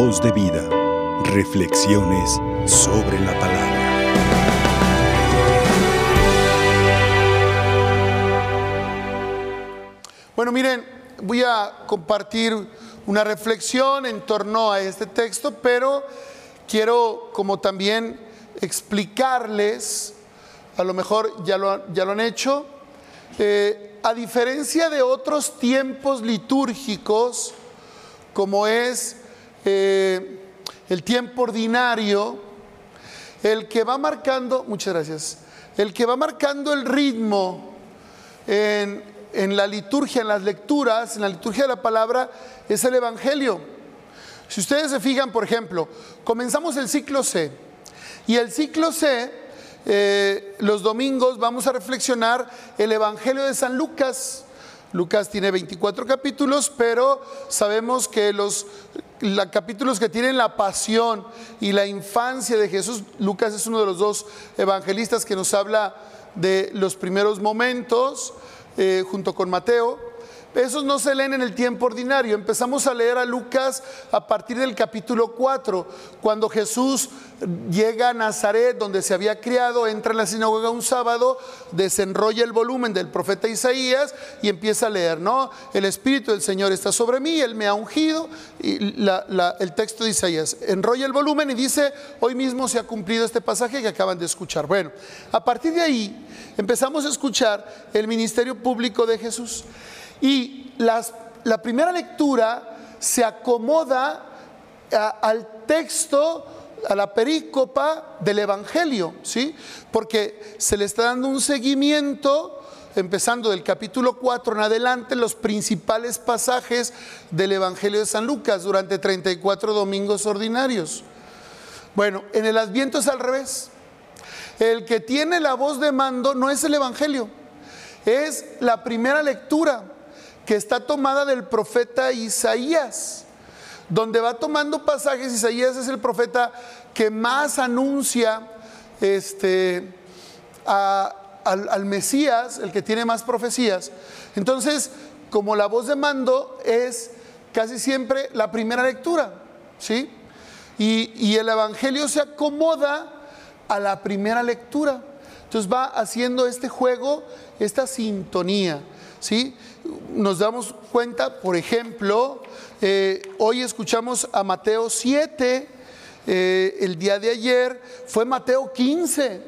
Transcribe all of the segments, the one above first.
Voz de vida. Reflexiones sobre la palabra. Bueno, miren, voy a compartir una reflexión en torno a este texto, pero quiero como también explicarles, a lo mejor ya lo, ya lo han hecho, eh, a diferencia de otros tiempos litúrgicos, como es eh, el tiempo ordinario, el que va marcando, muchas gracias, el que va marcando el ritmo en, en la liturgia, en las lecturas, en la liturgia de la palabra, es el Evangelio. Si ustedes se fijan, por ejemplo, comenzamos el ciclo C y el ciclo C, eh, los domingos vamos a reflexionar el Evangelio de San Lucas. Lucas tiene 24 capítulos, pero sabemos que los capítulos que tienen la pasión y la infancia de Jesús, Lucas es uno de los dos evangelistas que nos habla de los primeros momentos, eh, junto con Mateo. Esos no se leen en el tiempo ordinario. Empezamos a leer a Lucas a partir del capítulo 4, cuando Jesús llega a Nazaret, donde se había criado, entra en la sinagoga un sábado, desenrolla el volumen del profeta Isaías y empieza a leer, ¿no? El Espíritu del Señor está sobre mí, Él me ha ungido. Y el texto de Isaías enrolla el volumen y dice, hoy mismo se ha cumplido este pasaje que acaban de escuchar. Bueno, a partir de ahí empezamos a escuchar el ministerio público de Jesús. Y la primera lectura se acomoda al texto, a la perícopa del Evangelio, ¿sí? Porque se le está dando un seguimiento, empezando del capítulo 4 en adelante, los principales pasajes del Evangelio de San Lucas durante 34 domingos ordinarios. Bueno, en el Adviento es al revés. El que tiene la voz de mando no es el Evangelio, es la primera lectura que está tomada del profeta Isaías, donde va tomando pasajes. Isaías es el profeta que más anuncia este, al, al Mesías, el que tiene más profecías. Entonces, como la voz de mando es casi siempre la primera lectura, ¿sí? Y, y, el Evangelio se acomoda a la primera lectura. Entonces va haciendo este juego, esta sintonía, ¿sí? Nos damos cuenta, por ejemplo, eh, hoy escuchamos a Mateo 7, eh, el día de ayer fue Mateo 15,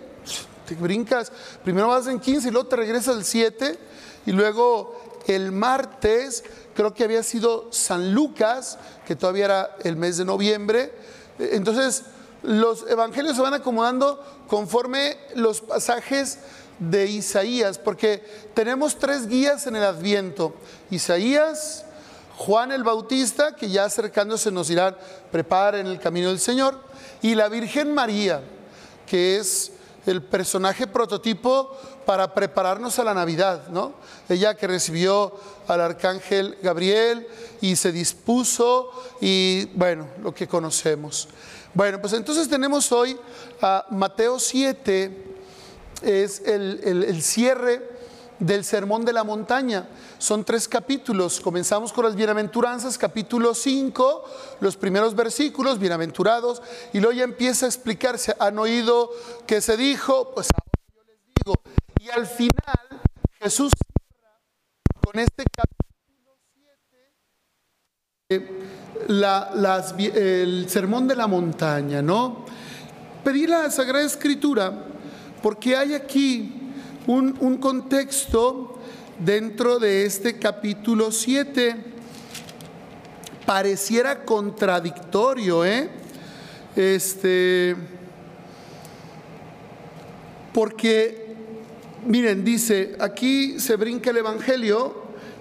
te brincas, primero vas en 15 y luego te regresas al 7 y luego el martes creo que había sido San Lucas, que todavía era el mes de noviembre, entonces los evangelios se van acomodando conforme los pasajes de Isaías, porque tenemos tres guías en el Adviento. Isaías, Juan el Bautista, que ya acercándose nos dirán, preparen el camino del Señor, y la Virgen María, que es el personaje prototipo para prepararnos a la Navidad, ¿no? Ella que recibió al arcángel Gabriel y se dispuso y bueno, lo que conocemos. Bueno, pues entonces tenemos hoy a Mateo 7, es el, cierre del Sermón de la Montaña. Son tres capítulos. Comenzamos con las bienaventuranzas, capítulo 5, los primeros versículos, bienaventurados, y luego ya empieza a explicarse. ¿Han oído que se dijo? Pues ahora yo les digo. Y al final Jesús con este capítulo 7 el Sermón de la Montaña, ¿no? Pedí la Sagrada Escritura porque hay aquí un, contexto dentro de este capítulo 7. Pareciera contradictorio, ¿eh? Este, porque, miren, dice, aquí se brinca el Evangelio,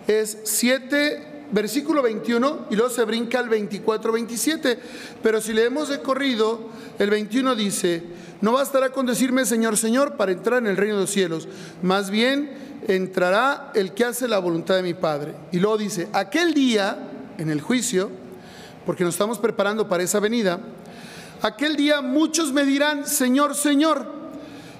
es 7 versículo 21 y luego se brinca al 24, 27. Pero si leemos de corrido, el 21 dice, no bastará con decirme Señor, Señor para entrar en el reino de los cielos, más bien entrará el que hace la voluntad de mi Padre. Y luego dice, aquel día, en el juicio, porque nos estamos preparando para esa venida, aquel día muchos me dirán, Señor, Señor,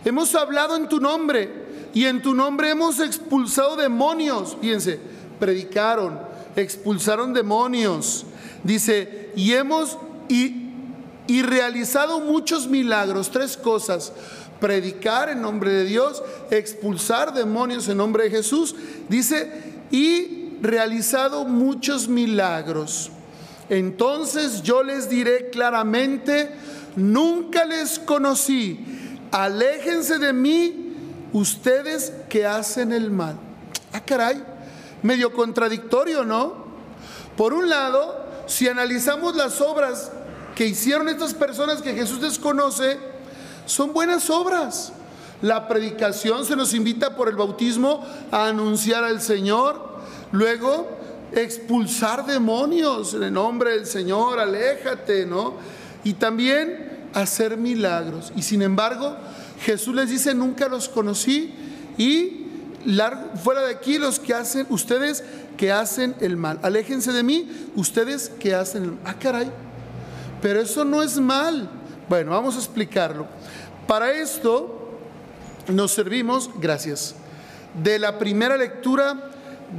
hemos hablado en tu nombre y en tu nombre hemos expulsado demonios. Fíjense, predicaron, expulsaron demonios. Dice, y hemos y, y realizado muchos milagros, tres cosas, predicar en nombre de Dios, expulsar demonios en nombre de Jesús, dice, y realizado muchos milagros. Entonces yo les diré claramente, nunca les conocí, aléjense de mí ustedes que hacen el mal. Ah, caray, medio contradictorio, ¿no? Por un lado, si analizamos las obras que hicieron estas personas que Jesús desconoce, son buenas obras. La predicación se nos invita por el bautismo a anunciar al Señor. Luego, expulsar demonios en el nombre del Señor, aléjate, ¿no? Y también hacer milagros. Y sin embargo, Jesús les dice, nunca los conocí y fuera de aquí los que hacen, ustedes que hacen el mal. Aléjense de mí, ustedes que hacen el mal. Ah, caray, pero eso no es mal. Bueno, vamos a explicarlo. Para esto nos servimos, gracias, de la primera lectura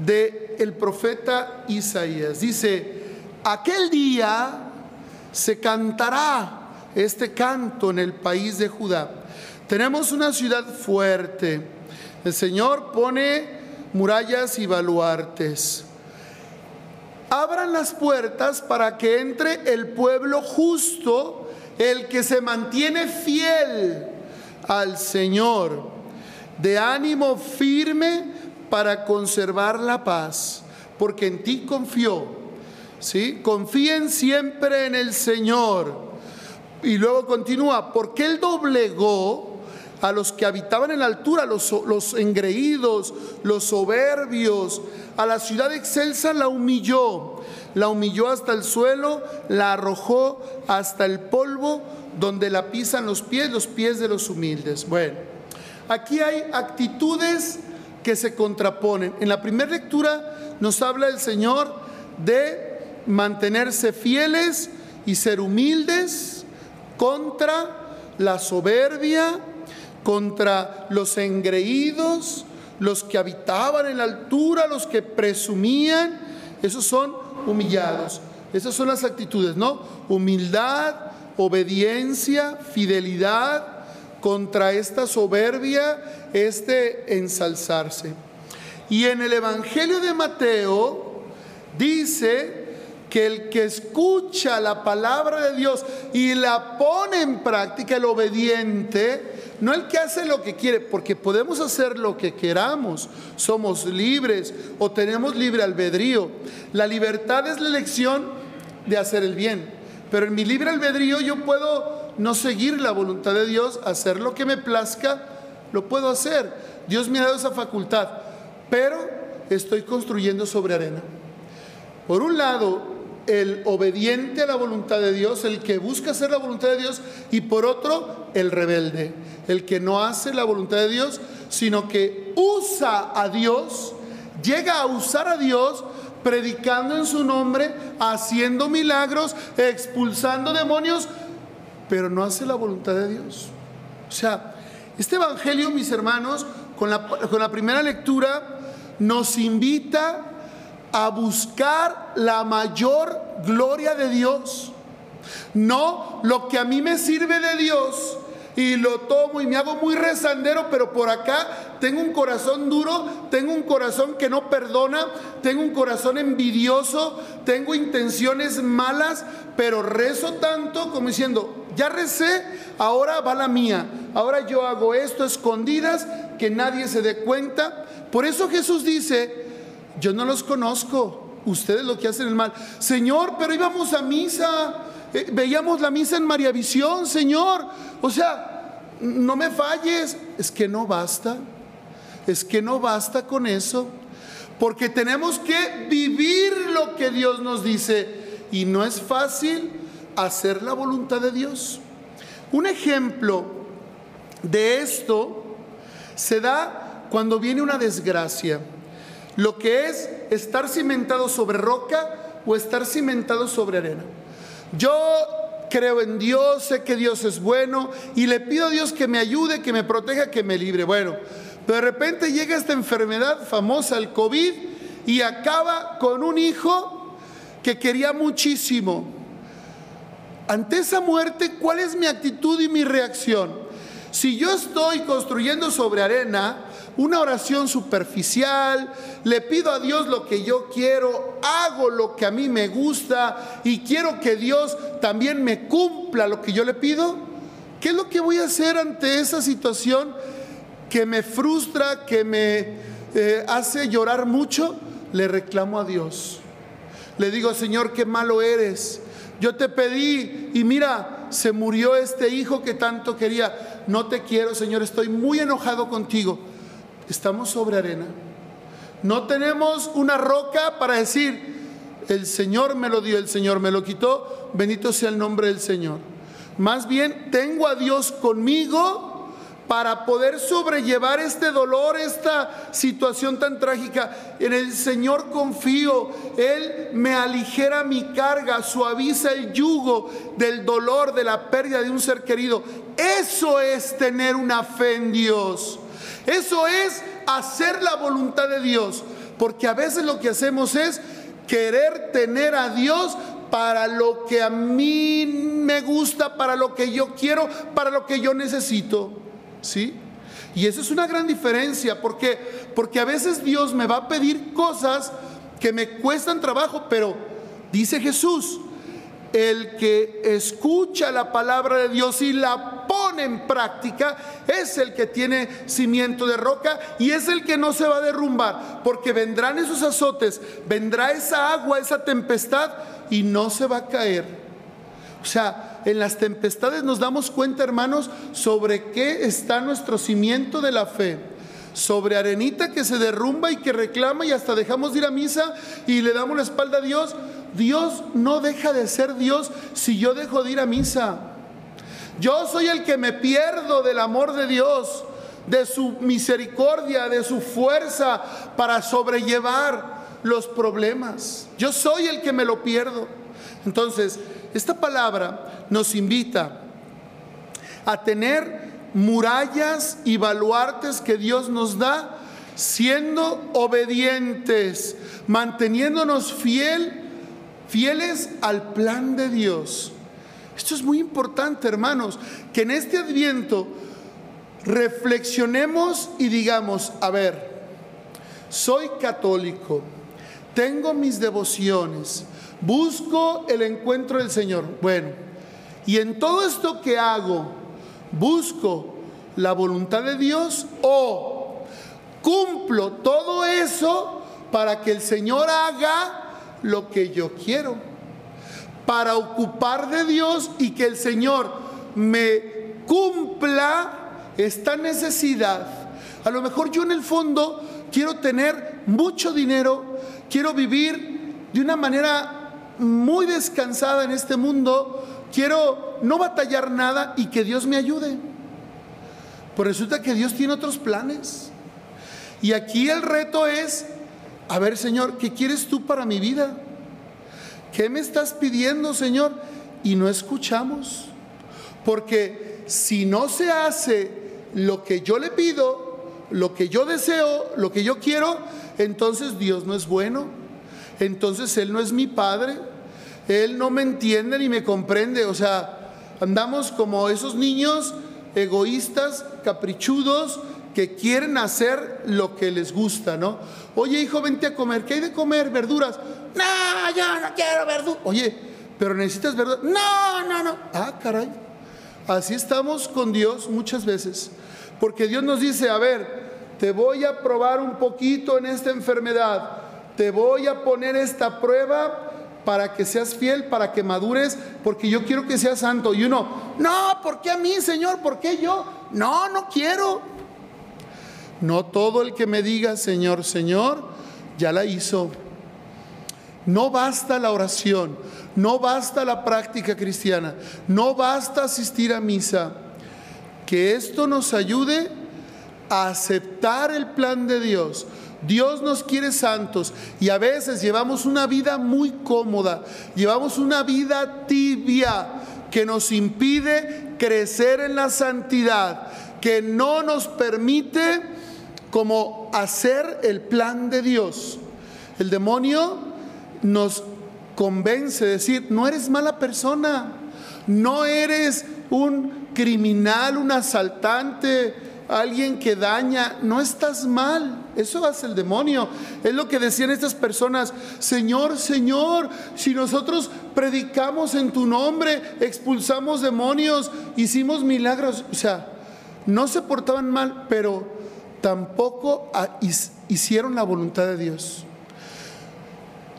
del el profeta Isaías. Dice, aquel día se cantará este canto en el país de Judá. Tenemos una ciudad fuerte. El Señor pone murallas y baluartes. Abran las puertas para que entre el pueblo justo, el que se mantiene fiel al Señor, de ánimo firme para conservar la paz, porque en ti confió. ¿Sí? Confíen siempre en el Señor. Y luego continúa, porque Él doblegó a los que habitaban en la altura, los, engreídos, los soberbios, a la ciudad excelsa la humilló, la humilló hasta el suelo, la arrojó hasta el polvo donde la pisan los pies, los pies de los humildes. Bueno, aquí hay actitudes que se contraponen. En la primera lectura nos habla el Señor de mantenerse fieles y ser humildes contra la soberbia, contra los engreídos, los que habitaban en la altura, los que presumían, esos son humillados. Esas son las actitudes, ¿no? Humildad, obediencia, fidelidad contra esta soberbia, este ensalzarse. Y en el Evangelio de Mateo dice que el que escucha la palabra de Dios y la pone en práctica, el obediente, no el que hace lo que quiere, porque podemos hacer lo que queramos, somos libres o tenemos libre albedrío. La libertad es la elección de hacer el bien, pero en mi libre albedrío yo puedo no seguir la voluntad de Dios, hacer lo que me plazca, lo puedo hacer. Dios me ha dado esa facultad, pero estoy construyendo sobre arena. Por un lado, el obediente a la voluntad de Dios, el que busca hacer la voluntad de Dios, y por otro, el rebelde, el que no hace la voluntad de Dios, sino que usa a Dios, llega a usar a Dios predicando en su nombre, haciendo milagros, expulsando demonios, pero no hace la voluntad de Dios. O sea, este Evangelio, mis hermanos, con la, con la primera lectura, nos invita a buscar la mayor gloria de Dios. No lo que a mí me sirve de Dios y lo tomo y me hago muy rezandero, pero por acá tengo un corazón duro, tengo un corazón que no perdona, tengo un corazón envidioso, tengo intenciones malas, pero rezo tanto como diciendo, ya recé, ahora va la mía, ahora yo hago esto escondidas, que nadie se dé cuenta. Por eso Jesús dice, yo no los conozco, ustedes lo que hacen el mal. Señor, pero íbamos a misa, eh, veíamos la misa en María Visión, Señor. O sea, no me falles, es que no basta, es que no basta con eso, porque tenemos que vivir lo que Dios nos dice y no es fácil hacer la voluntad de Dios. Un ejemplo de esto se da cuando viene una desgracia lo que es estar cimentado sobre roca o estar cimentado sobre arena. Yo creo en Dios, sé que Dios es bueno y le pido a Dios que me ayude, que me proteja, que me libre. Bueno, pero de repente llega esta enfermedad famosa, el COVID, y acaba con un hijo que quería muchísimo. ante esa muerte, ¿cuál es mi actitud y mi reacción? Si yo estoy construyendo sobre arena, una oración superficial, le pido a Dios lo que yo quiero, hago lo que a mí me gusta y quiero que Dios también me cumpla lo que yo le pido, ¿qué es lo que voy a hacer ante esa situación que me frustra, que me eh, hace llorar mucho? Le reclamo a Dios. Le digo, Señor, qué malo eres. Yo te pedí y mira, se murió este hijo que tanto quería. No te quiero, Señor, estoy muy enojado contigo. Estamos sobre arena. No tenemos una roca para decir, el Señor me lo dio, el Señor me lo quitó, bendito sea el nombre del Señor. Más bien, tengo a Dios conmigo para poder sobrellevar este dolor, esta situación tan trágica. En el Señor confío, Él me aligera mi carga, suaviza el yugo del dolor, de la pérdida de un ser querido. Eso es tener una fe en Dios. Eso es hacer la voluntad de Dios. Porque a veces lo que hacemos es querer tener a Dios para lo que a mí me gusta, para lo que yo quiero, para lo que yo necesito. ¿Sí? Y eso es una gran diferencia, porque porque a veces Dios me va a pedir cosas que me cuestan trabajo, pero dice Jesús, el que escucha la palabra de Dios y la pone en práctica es el que tiene cimiento de roca y es el que no se va a derrumbar, porque vendrán esos azotes, vendrá esa agua, esa tempestad y no se va a caer. O sea, en las tempestades nos damos cuenta, hermanos, sobre qué está nuestro cimiento de la fe. Sobre arenita que se derrumba y que reclama y hasta dejamos de ir a misa y le damos la espalda a Dios. Dios no deja de ser Dios si yo dejo de ir a misa. Yo soy el que me pierdo del amor de Dios, de su misericordia, de su fuerza para sobrellevar los problemas. Yo soy el que me lo pierdo. Entonces, esta palabra nos invita a tener murallas y baluartes que Dios nos da siendo obedientes, manteniéndonos fiel, fieles al plan de Dios. Esto es muy importante, hermanos, que en este adviento reflexionemos y digamos, a ver, soy católico, tengo mis devociones, Busco el encuentro del Señor. Bueno, y en todo esto que hago, busco la voluntad de Dios o cumplo todo eso para que el Señor haga lo que yo quiero. Para ocupar de Dios y que el Señor me cumpla esta necesidad. A lo mejor yo en el fondo quiero tener mucho dinero, quiero vivir de una manera muy descansada en este mundo, quiero no batallar nada y que Dios me ayude. Pues resulta que Dios tiene otros planes. Y aquí el reto es, a ver Señor, ¿qué quieres tú para mi vida? ¿Qué me estás pidiendo, Señor? Y no escuchamos. Porque si no se hace lo que yo le pido, lo que yo deseo, lo que yo quiero, entonces Dios no es bueno. Entonces Él no es mi Padre. Él no me entiende ni me comprende. O sea, andamos como esos niños egoístas, caprichudos, que quieren hacer lo que les gusta, ¿no? Oye, hijo, vente a comer. ¿Qué hay de comer? ¿Verduras? No, yo no quiero verduras. Oye, pero necesitas verduras. No, no, no. Ah, caray. Así estamos con Dios muchas veces. Porque Dios nos dice, a ver, te voy a probar un poquito en esta enfermedad. Te voy a poner esta prueba para que seas fiel, para que madures, porque yo quiero que seas santo. Y uno, no, ¿por qué a mí, Señor? ¿Por qué yo? No, no quiero. No todo el que me diga, Señor, Señor, ya la hizo. No basta la oración, no basta la práctica cristiana, no basta asistir a misa. Que esto nos ayude a aceptar el plan de Dios, Dios nos quiere santos y a veces llevamos una vida muy cómoda, llevamos una vida tibia que nos impide crecer en la santidad, que no nos permite como hacer el plan de Dios. El demonio nos convence, decir, no eres mala persona, No eres un criminal, un asaltante, alguien que daña. No estás mal. Eso hace el demonio. Es lo que decían estas personas. Señor, Señor, si nosotros predicamos en tu nombre, expulsamos demonios, hicimos milagros. O sea, no se portaban mal, pero tampoco hicieron la voluntad de Dios.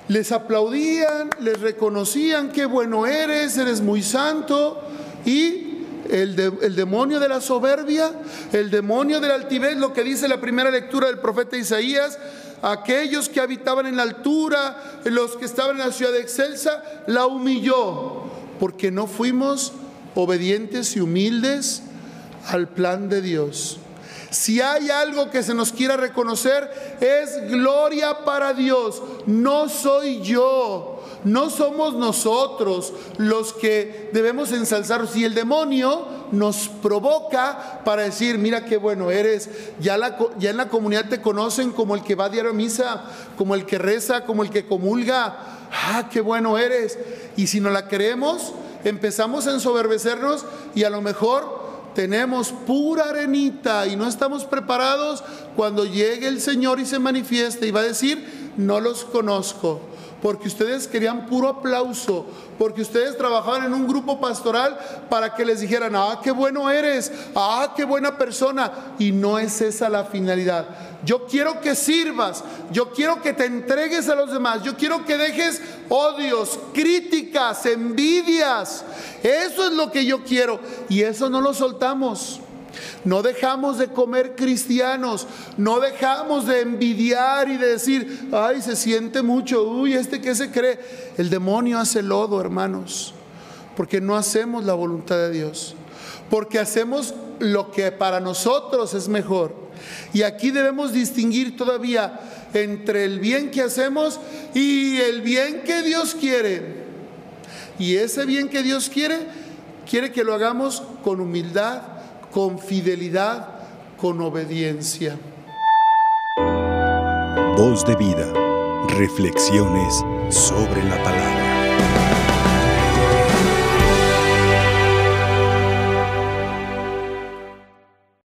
Les aplaudían, les reconocían qué bueno eres, eres muy santo y el, el, demonio de la soberbia, el demonio del altivez, lo que dice la primera lectura del profeta Isaías, aquellos que habitaban en la altura, los que estaban en la ciudad de excelsa, la humilló, porque no fuimos obedientes y humildes al plan de Dios. Si hay algo que se nos quiera reconocer, es gloria para Dios. No soy yo, no somos nosotros los que debemos ensalzar. Si el demonio nos provoca para decir, mira qué bueno eres, ya, ya en la comunidad te conocen como el que va a diario a misa, como el que reza, como el que comulga. Ah, qué bueno eres. Y si no la creemos, empezamos a ensoberbecernos y a lo mejor tenemos pura arenita y no estamos preparados cuando llegue el Señor y se manifieste y va a decir, no los conozco porque ustedes querían puro aplauso, porque ustedes trabajaban en un grupo pastoral para que les dijeran, ah, qué bueno eres, ah, qué buena persona, y no es esa la finalidad. Yo quiero que sirvas, yo quiero que te entregues a los demás, yo quiero que dejes odios, críticas, envidias, eso es lo que yo quiero, y eso no lo soltamos. No dejamos de comer cristianos, no dejamos de envidiar y de decir, ay, se siente mucho, uy, este que se cree. El demonio hace lodo, hermanos, porque no hacemos la voluntad de Dios, porque hacemos lo que para nosotros es mejor. Y aquí debemos distinguir todavía entre el bien que hacemos y el bien que Dios quiere. Y ese bien que Dios quiere, quiere que lo hagamos con humildad, con fidelidad, con obediencia. Voz de vida, reflexiones sobre la palabra.